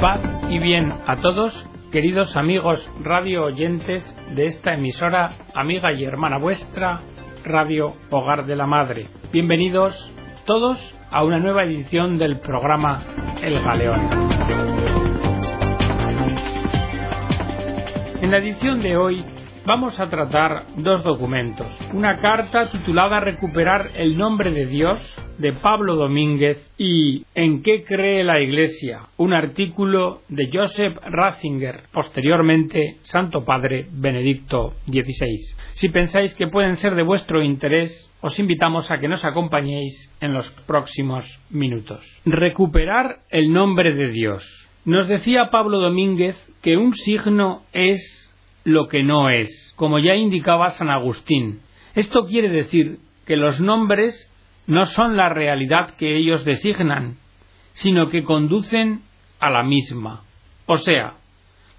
Paz y bien a todos, queridos amigos radio oyentes de esta emisora, amiga y hermana vuestra, Radio Hogar de la Madre. Bienvenidos todos a una nueva edición del programa El Galeón. En la edición de hoy vamos a tratar dos documentos. Una carta titulada Recuperar el nombre de Dios de Pablo Domínguez y ¿En qué cree la Iglesia? Un artículo de Joseph Ratzinger, posteriormente Santo Padre Benedicto XVI. Si pensáis que pueden ser de vuestro interés, os invitamos a que nos acompañéis en los próximos minutos. Recuperar el nombre de Dios. Nos decía Pablo Domínguez que un signo es lo que no es, como ya indicaba San Agustín. Esto quiere decir que los nombres no son la realidad que ellos designan, sino que conducen a la misma. O sea,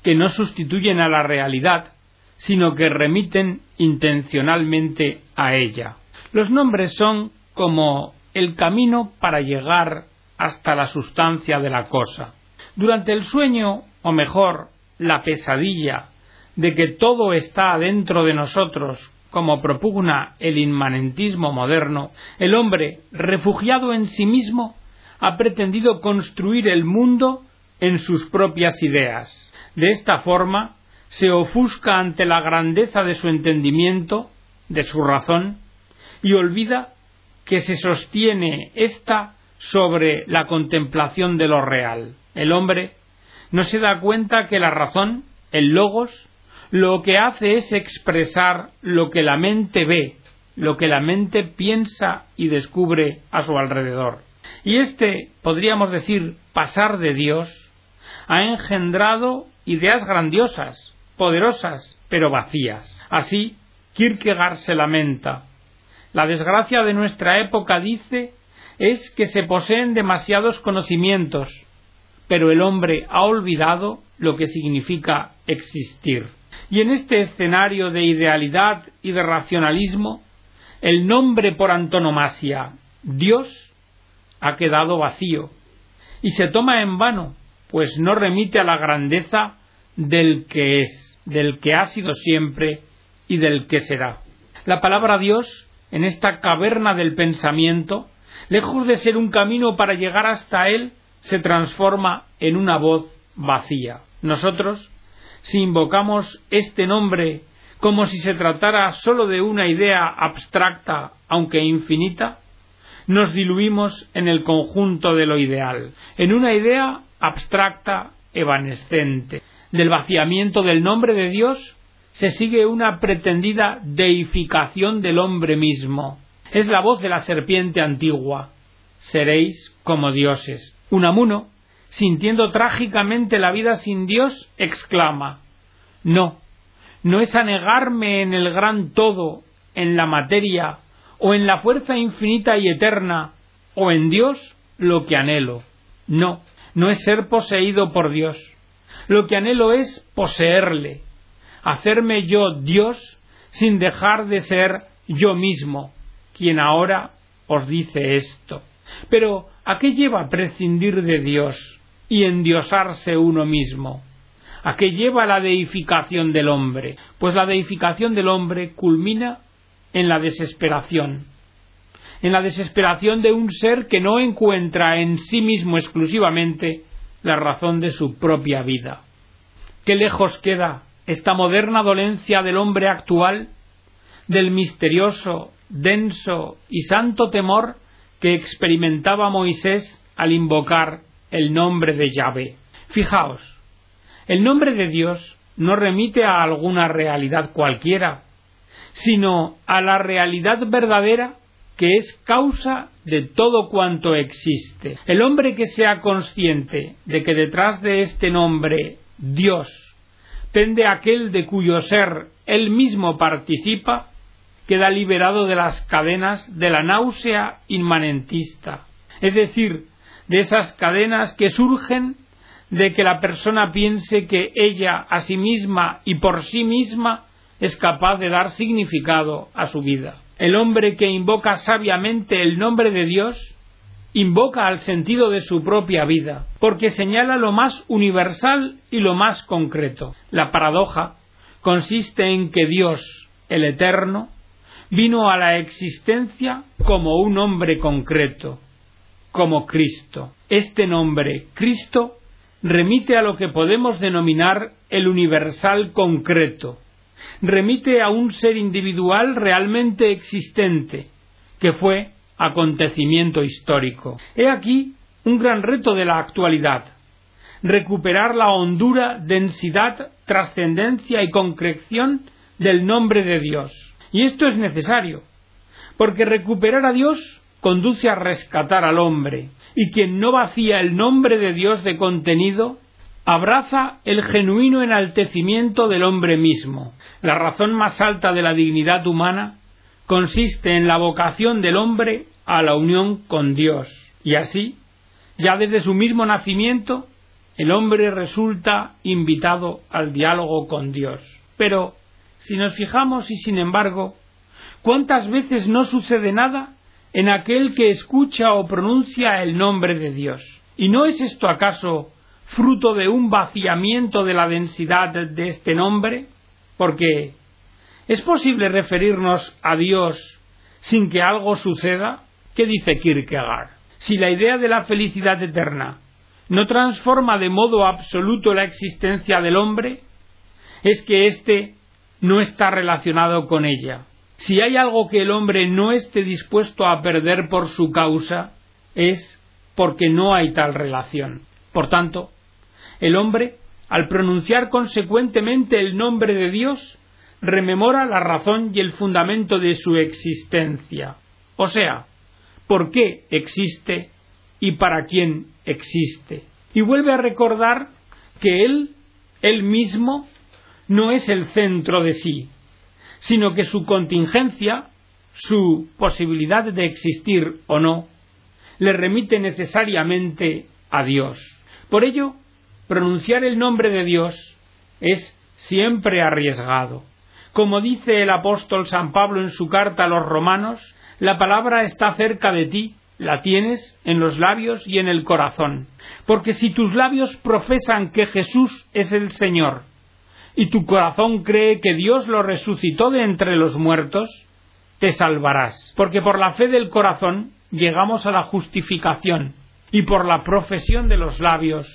que no sustituyen a la realidad, sino que remiten intencionalmente a ella. Los nombres son como el camino para llegar hasta la sustancia de la cosa. Durante el sueño, o mejor, la pesadilla de que todo está dentro de nosotros, como propugna el inmanentismo moderno, el hombre, refugiado en sí mismo, ha pretendido construir el mundo en sus propias ideas. De esta forma, se ofusca ante la grandeza de su entendimiento, de su razón, y olvida que se sostiene ésta sobre la contemplación de lo real. El hombre no se da cuenta que la razón, el logos, lo que hace es expresar lo que la mente ve, lo que la mente piensa y descubre a su alrededor. Y este, podríamos decir, pasar de Dios, ha engendrado ideas grandiosas, poderosas, pero vacías. Así, Kierkegaard se lamenta. La desgracia de nuestra época, dice, es que se poseen demasiados conocimientos, pero el hombre ha olvidado lo que significa existir. Y en este escenario de idealidad y de racionalismo, el nombre por antonomasia, Dios, ha quedado vacío y se toma en vano, pues no remite a la grandeza del que es, del que ha sido siempre y del que será. La palabra Dios, en esta caverna del pensamiento, lejos de ser un camino para llegar hasta Él, se transforma en una voz vacía. Nosotros, si invocamos este nombre como si se tratara sólo de una idea abstracta, aunque infinita, nos diluimos en el conjunto de lo ideal, en una idea abstracta evanescente. Del vaciamiento del nombre de Dios se sigue una pretendida deificación del hombre mismo. Es la voz de la serpiente antigua. Seréis como dioses. Unamuno sintiendo trágicamente la vida sin Dios, exclama No, no es anegarme en el gran todo, en la materia, o en la fuerza infinita y eterna, o en Dios lo que anhelo. No, no es ser poseído por Dios. Lo que anhelo es poseerle, hacerme yo Dios sin dejar de ser yo mismo, quien ahora os dice esto. Pero, ¿a qué lleva prescindir de Dios? Y endiosarse uno mismo. ¿A qué lleva la deificación del hombre? Pues la deificación del hombre culmina en la desesperación, en la desesperación de un ser que no encuentra en sí mismo exclusivamente la razón de su propia vida. Qué lejos queda esta moderna dolencia del hombre actual del misterioso, denso y santo temor que experimentaba Moisés al invocar el nombre de Yahvé. Fijaos, el nombre de Dios no remite a alguna realidad cualquiera, sino a la realidad verdadera que es causa de todo cuanto existe. El hombre que sea consciente de que detrás de este nombre Dios pende aquel de cuyo ser él mismo participa, queda liberado de las cadenas de la náusea inmanentista, es decir, de esas cadenas que surgen de que la persona piense que ella a sí misma y por sí misma es capaz de dar significado a su vida. El hombre que invoca sabiamente el nombre de Dios invoca al sentido de su propia vida, porque señala lo más universal y lo más concreto. La paradoja consiste en que Dios, el Eterno, vino a la existencia como un hombre concreto, como Cristo. Este nombre, Cristo, remite a lo que podemos denominar el universal concreto, remite a un ser individual realmente existente, que fue acontecimiento histórico. He aquí un gran reto de la actualidad, recuperar la hondura, densidad, trascendencia y concreción del nombre de Dios. Y esto es necesario, porque recuperar a Dios conduce a rescatar al hombre, y quien no vacía el nombre de Dios de contenido, abraza el genuino enaltecimiento del hombre mismo. La razón más alta de la dignidad humana consiste en la vocación del hombre a la unión con Dios. Y así, ya desde su mismo nacimiento, el hombre resulta invitado al diálogo con Dios. Pero, si nos fijamos y sin embargo, ¿cuántas veces no sucede nada en aquel que escucha o pronuncia el nombre de Dios? ¿Y no es esto acaso fruto de un vaciamiento de la densidad de este nombre? Porque ¿es posible referirnos a Dios sin que algo suceda? ¿Qué dice Kierkegaard? Si la idea de la felicidad eterna no transforma de modo absoluto la existencia del hombre, es que éste no está relacionado con ella. Si hay algo que el hombre no esté dispuesto a perder por su causa, es porque no hay tal relación. Por tanto, el hombre, al pronunciar consecuentemente el nombre de Dios, rememora la razón y el fundamento de su existencia. O sea, por qué existe y para quién existe. Y vuelve a recordar que Él, Él mismo, no es el centro de sí, sino que su contingencia, su posibilidad de existir o no, le remite necesariamente a Dios. Por ello, pronunciar el nombre de Dios es siempre arriesgado. Como dice el apóstol San Pablo en su carta a los romanos, la palabra está cerca de ti, la tienes en los labios y en el corazón. Porque si tus labios profesan que Jesús es el Señor y tu corazón cree que Dios lo resucitó de entre los muertos, te salvarás. Porque por la fe del corazón llegamos a la justificación y por la profesión de los labios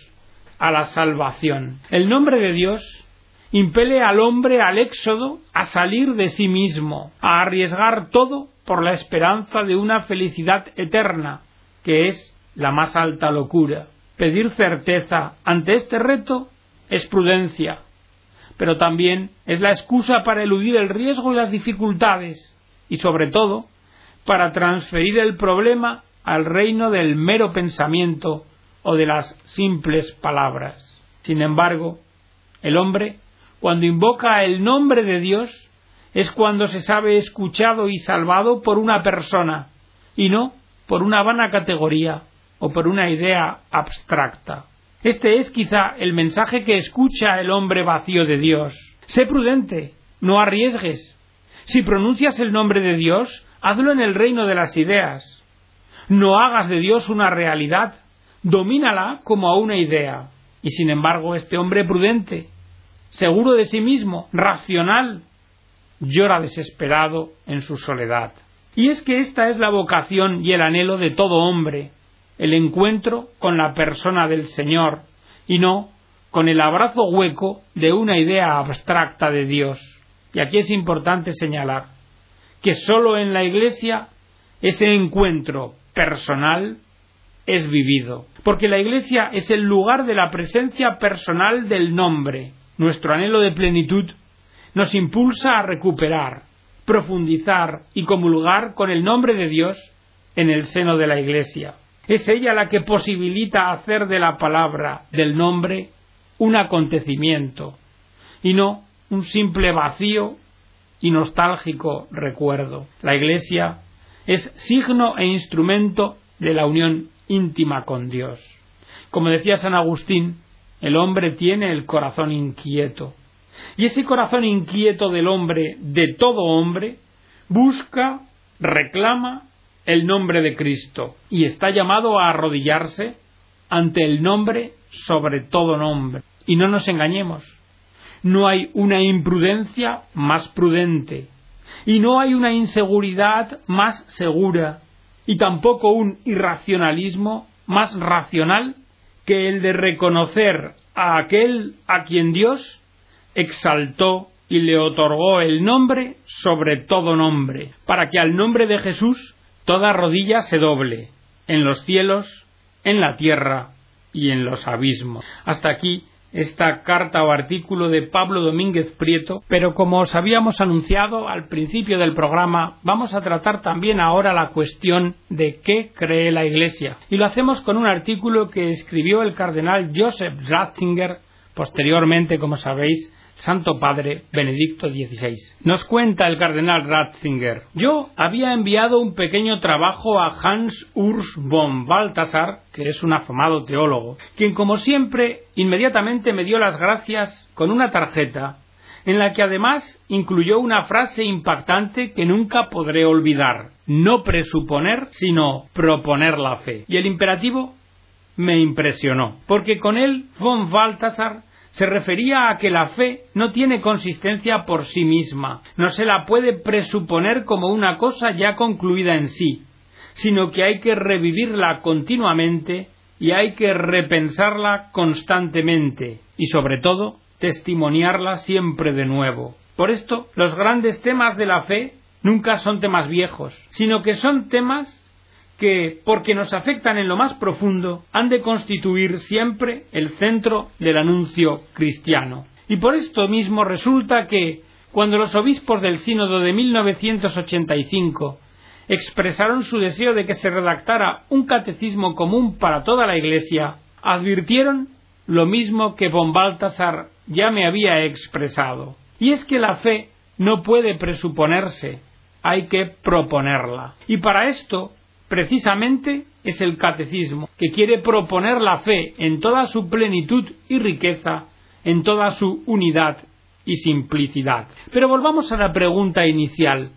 a la salvación. El nombre de Dios impele al hombre al éxodo, a salir de sí mismo, a arriesgar todo por la esperanza de una felicidad eterna, que es la más alta locura. Pedir certeza ante este reto es prudencia, pero también es la excusa para eludir el riesgo y las dificultades, y sobre todo, para transferir el problema al reino del mero pensamiento o de las simples palabras. Sin embargo, el hombre cuando invoca el nombre de Dios es cuando se sabe escuchado y salvado por una persona y no por una vana categoría o por una idea abstracta. Este es quizá el mensaje que escucha el hombre vacío de Dios. Sé prudente, no arriesgues. Si pronuncias el nombre de Dios, hazlo en el reino de las ideas. No hagas de Dios una realidad, domínala como a una idea. Y sin embargo, este hombre prudente seguro de sí mismo, racional, llora desesperado en su soledad. Y es que esta es la vocación y el anhelo de todo hombre, el encuentro con la persona del Señor, y no con el abrazo hueco de una idea abstracta de Dios. Y aquí es importante señalar que sólo en la Iglesia ese encuentro personal es vivido, porque la Iglesia es el lugar de la presencia personal del nombre, nuestro anhelo de plenitud nos impulsa a recuperar, profundizar y comulgar con el nombre de Dios en el seno de la Iglesia. Es ella la que posibilita hacer de la palabra, del nombre, un acontecimiento y no un simple vacío y nostálgico recuerdo. La Iglesia es signo e instrumento de la unión íntima con Dios. Como decía San Agustín, el hombre tiene el corazón inquieto. Y ese corazón inquieto del hombre, de todo hombre, busca, reclama el nombre de Cristo y está llamado a arrodillarse ante el nombre sobre todo nombre. Y no nos engañemos, no hay una imprudencia más prudente, y no hay una inseguridad más segura, y tampoco un irracionalismo más racional que el de reconocer a aquel a quien Dios exaltó y le otorgó el nombre sobre todo nombre, para que al nombre de Jesús toda rodilla se doble, en los cielos, en la tierra y en los abismos. Hasta aquí esta carta o artículo de Pablo Domínguez Prieto, pero como os habíamos anunciado al principio del programa, vamos a tratar también ahora la cuestión de qué cree la Iglesia. Y lo hacemos con un artículo que escribió el cardenal Joseph Ratzinger, posteriormente, como sabéis, Santo Padre Benedicto XVI. Nos cuenta el cardenal Ratzinger. Yo había enviado un pequeño trabajo a Hans Urs von Balthasar, que es un afamado teólogo, quien como siempre inmediatamente me dio las gracias con una tarjeta en la que además incluyó una frase impactante que nunca podré olvidar. No presuponer, sino proponer la fe. Y el imperativo me impresionó, porque con él von Balthasar se refería a que la fe no tiene consistencia por sí misma, no se la puede presuponer como una cosa ya concluida en sí, sino que hay que revivirla continuamente y hay que repensarla constantemente y sobre todo testimoniarla siempre de nuevo. Por esto, los grandes temas de la fe nunca son temas viejos, sino que son temas que, porque nos afectan en lo más profundo, han de constituir siempre el centro del anuncio cristiano. Y por esto mismo resulta que, cuando los obispos del Sínodo de 1985 expresaron su deseo de que se redactara un catecismo común para toda la Iglesia, advirtieron lo mismo que von Baltasar ya me había expresado. Y es que la fe no puede presuponerse, hay que proponerla. Y para esto precisamente es el catecismo, que quiere proponer la fe en toda su plenitud y riqueza, en toda su unidad y simplicidad. Pero volvamos a la pregunta inicial.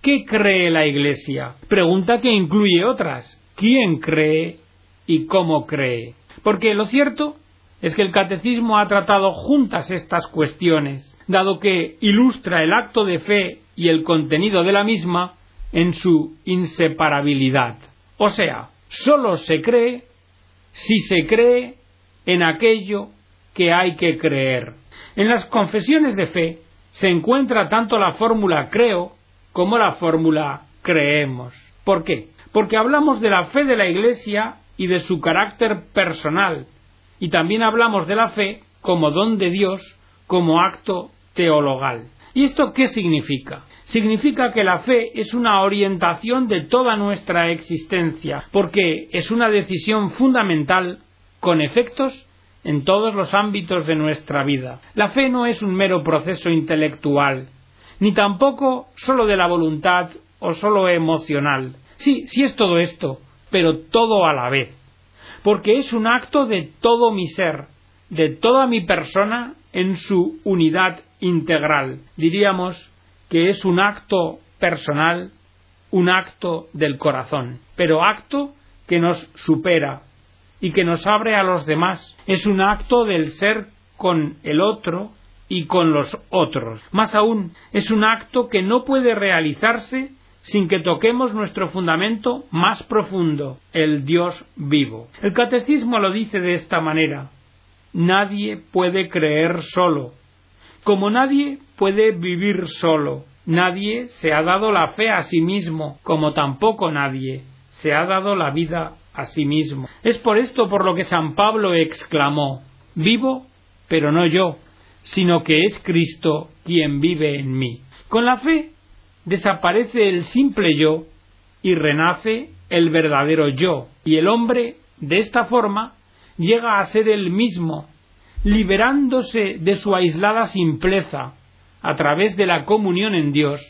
¿Qué cree la Iglesia? Pregunta que incluye otras. ¿Quién cree y cómo cree? Porque lo cierto es que el catecismo ha tratado juntas estas cuestiones, dado que ilustra el acto de fe y el contenido de la misma en su inseparabilidad. O sea, sólo se cree si se cree en aquello que hay que creer. En las confesiones de fe se encuentra tanto la fórmula creo como la fórmula creemos. ¿Por qué? Porque hablamos de la fe de la Iglesia y de su carácter personal, y también hablamos de la fe como don de Dios, como acto teologal. ¿Y esto qué significa? Significa que la fe es una orientación de toda nuestra existencia, porque es una decisión fundamental con efectos en todos los ámbitos de nuestra vida. La fe no es un mero proceso intelectual, ni tampoco sólo de la voluntad o sólo emocional. Sí, sí es todo esto, pero todo a la vez, porque es un acto de todo mi ser, de toda mi persona en su unidad integral. Diríamos que es un acto personal, un acto del corazón, pero acto que nos supera y que nos abre a los demás. Es un acto del ser con el otro y con los otros. Más aún, es un acto que no puede realizarse sin que toquemos nuestro fundamento más profundo, el Dios vivo. El catecismo lo dice de esta manera. Nadie puede creer solo, como nadie puede vivir solo, nadie se ha dado la fe a sí mismo, como tampoco nadie se ha dado la vida a sí mismo. Es por esto por lo que San Pablo exclamó Vivo, pero no yo, sino que es Cristo quien vive en mí. Con la fe desaparece el simple yo y renace el verdadero yo, y el hombre, de esta forma, llega a ser el mismo, liberándose de su aislada simpleza a través de la comunión en Dios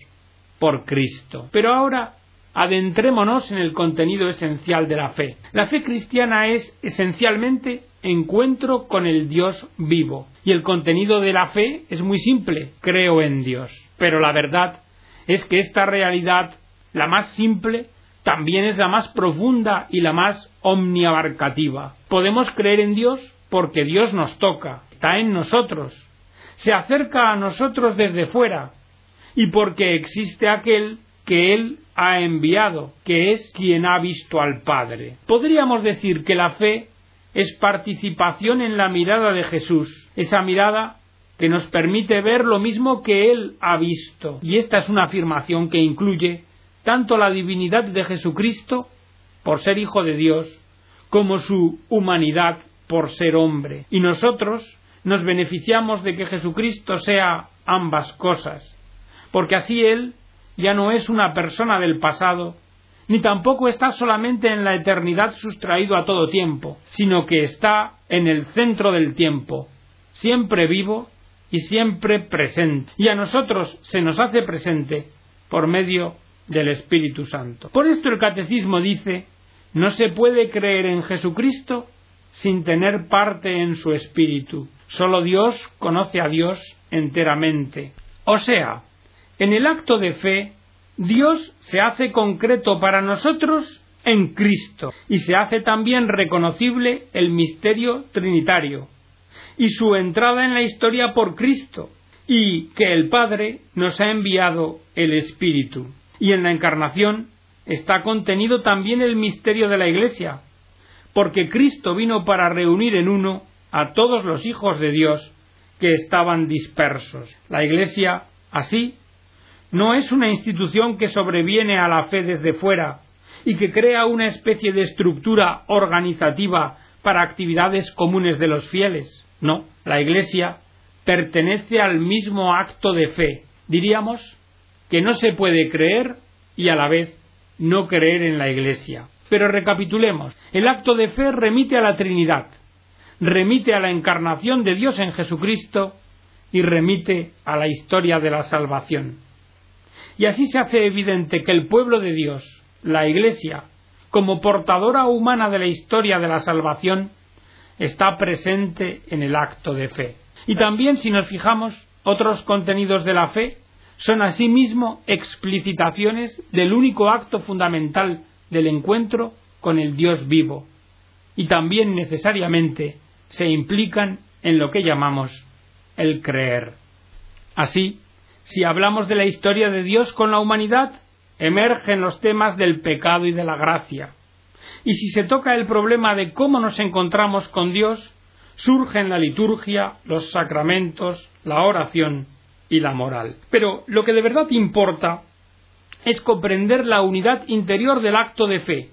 por Cristo. Pero ahora adentrémonos en el contenido esencial de la fe. La fe cristiana es esencialmente encuentro con el Dios vivo. Y el contenido de la fe es muy simple, creo en Dios. Pero la verdad es que esta realidad, la más simple, también es la más profunda y la más omniabarcativa. Podemos creer en Dios porque Dios nos toca, está en nosotros, se acerca a nosotros desde fuera, y porque existe aquel que Él ha enviado, que es quien ha visto al Padre. Podríamos decir que la fe es participación en la mirada de Jesús, esa mirada que nos permite ver lo mismo que Él ha visto. Y esta es una afirmación que incluye tanto la divinidad de Jesucristo, por ser Hijo de Dios, como su humanidad por ser hombre. Y nosotros nos beneficiamos de que Jesucristo sea ambas cosas, porque así Él ya no es una persona del pasado, ni tampoco está solamente en la eternidad sustraído a todo tiempo, sino que está en el centro del tiempo, siempre vivo y siempre presente. Y a nosotros se nos hace presente por medio del Espíritu Santo. Por esto el catecismo dice, no se puede creer en Jesucristo sin tener parte en su Espíritu. Solo Dios conoce a Dios enteramente. O sea, en el acto de fe, Dios se hace concreto para nosotros en Cristo y se hace también reconocible el misterio trinitario y su entrada en la historia por Cristo y que el Padre nos ha enviado el Espíritu. Y en la encarnación está contenido también el misterio de la Iglesia, porque Cristo vino para reunir en uno a todos los hijos de Dios que estaban dispersos. La Iglesia, así, no es una institución que sobreviene a la fe desde fuera y que crea una especie de estructura organizativa para actividades comunes de los fieles. No, la Iglesia pertenece al mismo acto de fe. Diríamos que no se puede creer y a la vez no creer en la Iglesia. Pero recapitulemos. El acto de fe remite a la Trinidad, remite a la encarnación de Dios en Jesucristo y remite a la historia de la salvación. Y así se hace evidente que el pueblo de Dios, la Iglesia, como portadora humana de la historia de la salvación, está presente en el acto de fe. Y también, si nos fijamos, otros contenidos de la fe son asimismo explicitaciones del único acto fundamental del encuentro con el Dios vivo, y también necesariamente se implican en lo que llamamos el creer. Así, si hablamos de la historia de Dios con la humanidad, emergen los temas del pecado y de la gracia. Y si se toca el problema de cómo nos encontramos con Dios, surgen la liturgia, los sacramentos, la oración y la moral. Pero lo que de verdad importa es comprender la unidad interior del acto de fe,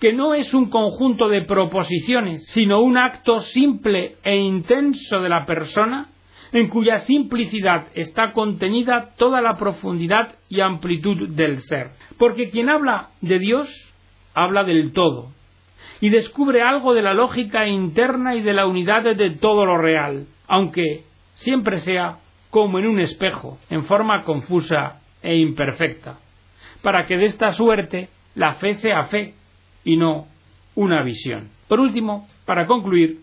que no es un conjunto de proposiciones, sino un acto simple e intenso de la persona en cuya simplicidad está contenida toda la profundidad y amplitud del ser. Porque quien habla de Dios, habla del todo, y descubre algo de la lógica interna y de la unidad de todo lo real, aunque siempre sea como en un espejo, en forma confusa e imperfecta, para que de esta suerte la fe sea fe y no una visión. Por último, para concluir,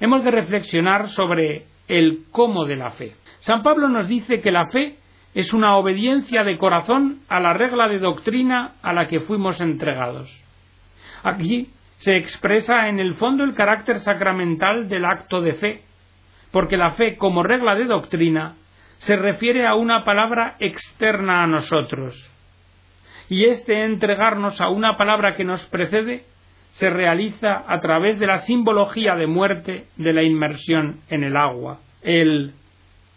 hemos de reflexionar sobre el cómo de la fe. San Pablo nos dice que la fe es una obediencia de corazón a la regla de doctrina a la que fuimos entregados. Aquí se expresa en el fondo el carácter sacramental del acto de fe, porque la fe como regla de doctrina se refiere a una palabra externa a nosotros. Y este entregarnos a una palabra que nos precede se realiza a través de la simbología de muerte de la inmersión en el agua. El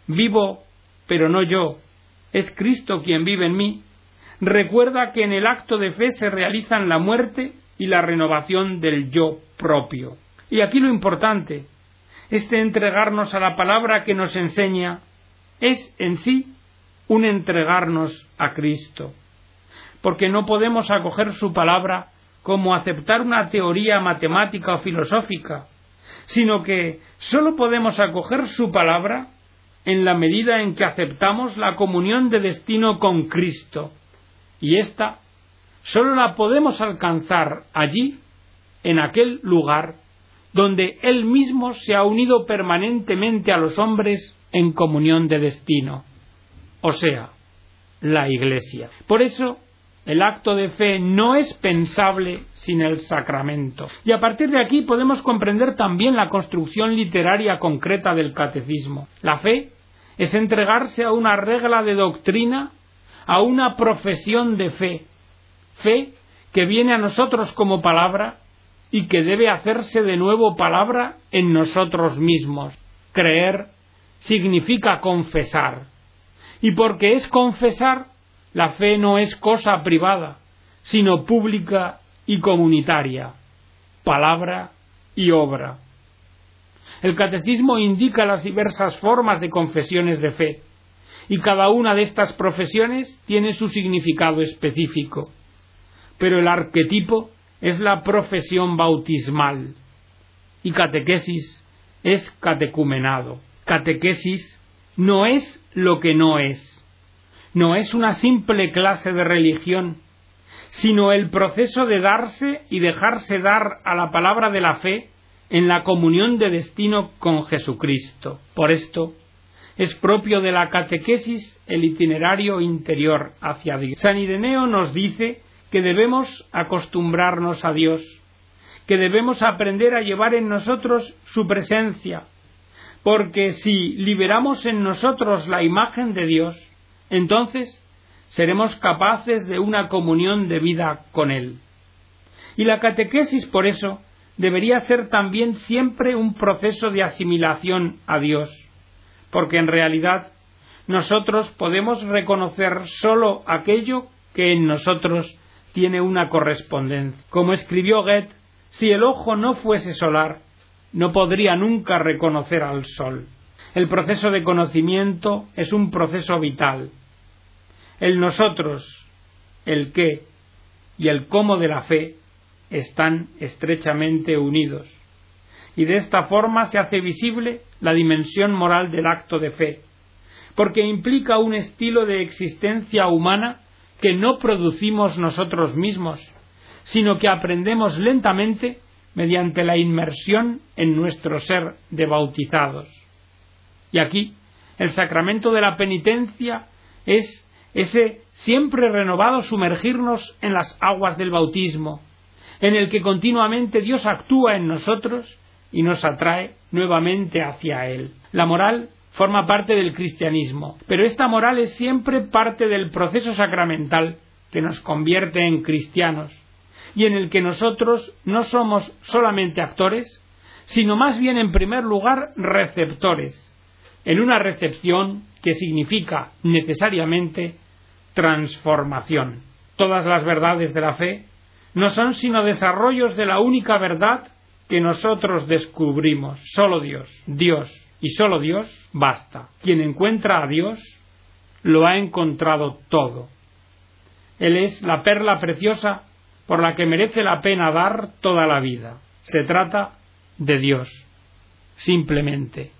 vivo, pero no yo, es Cristo quien vive en mí, recuerda que en el acto de fe se realizan la muerte y la renovación del yo propio. Y aquí lo importante, este entregarnos a la palabra que nos enseña, es en sí un entregarnos a Cristo, porque no podemos acoger su palabra como aceptar una teoría matemática o filosófica, sino que sólo podemos acoger su palabra en la medida en que aceptamos la comunión de destino con Cristo, y ésta sólo la podemos alcanzar allí, en aquel lugar, donde Él mismo se ha unido permanentemente a los hombres en comunión de destino, o sea, la Iglesia. Por eso, el acto de fe no es pensable sin el sacramento. Y a partir de aquí podemos comprender también la construcción literaria concreta del catecismo. La fe es entregarse a una regla de doctrina, a una profesión de fe. Fe que viene a nosotros como palabra y que debe hacerse de nuevo palabra en nosotros mismos. Creer significa confesar. Y porque es confesar, la fe no es cosa privada, sino pública y comunitaria, palabra y obra. El catecismo indica las diversas formas de confesiones de fe, y cada una de estas profesiones tiene su significado específico. Pero el arquetipo es la profesión bautismal, y catequesis es catecumenado. Catequesis no es lo que no es, no es una simple clase de religión, sino el proceso de darse y dejarse dar a la palabra de la fe en la comunión de destino con Jesucristo. Por esto, es propio de la catequesis el itinerario interior hacia Dios. San Ireneo nos dice que debemos acostumbrarnos a Dios, que debemos aprender a llevar en nosotros su presencia, porque si liberamos en nosotros la imagen de Dios, entonces seremos capaces de una comunión de vida con Él. Y la catequesis, por eso, debería ser también siempre un proceso de asimilación a Dios, porque en realidad nosotros podemos reconocer sólo aquello que en nosotros tiene una correspondencia. Como escribió Goethe, si el ojo no fuese solar, no podría nunca reconocer al sol. El proceso de conocimiento es un proceso vital, el nosotros, el qué y el cómo de la fe están estrechamente unidos. Y de esta forma se hace visible la dimensión moral del acto de fe, porque implica un estilo de existencia humana que no producimos nosotros mismos, sino que aprendemos lentamente mediante la inmersión en nuestro ser de bautizados. Y aquí el sacramento de la penitencia es ese siempre renovado sumergirnos en las aguas del bautismo, en el que continuamente Dios actúa en nosotros y nos atrae nuevamente hacia Él. La moral forma parte del cristianismo, pero esta moral es siempre parte del proceso sacramental que nos convierte en cristianos y en el que nosotros no somos solamente actores, sino más bien en primer lugar receptores, en una recepción que significa necesariamente transformación. Todas las verdades de la fe no son sino desarrollos de la única verdad que nosotros descubrimos. Solo Dios, Dios y solo Dios basta. Quien encuentra a Dios lo ha encontrado todo. Él es la perla preciosa por la que merece la pena dar toda la vida. Se trata de Dios, simplemente,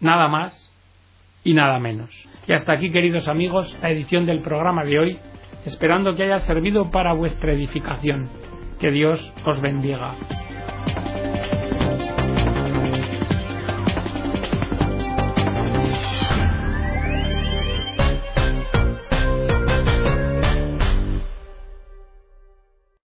nada más y nada menos. Y hasta aquí, queridos amigos, la edición del programa de hoy, esperando que haya servido para vuestra edificación. Que Dios os bendiga.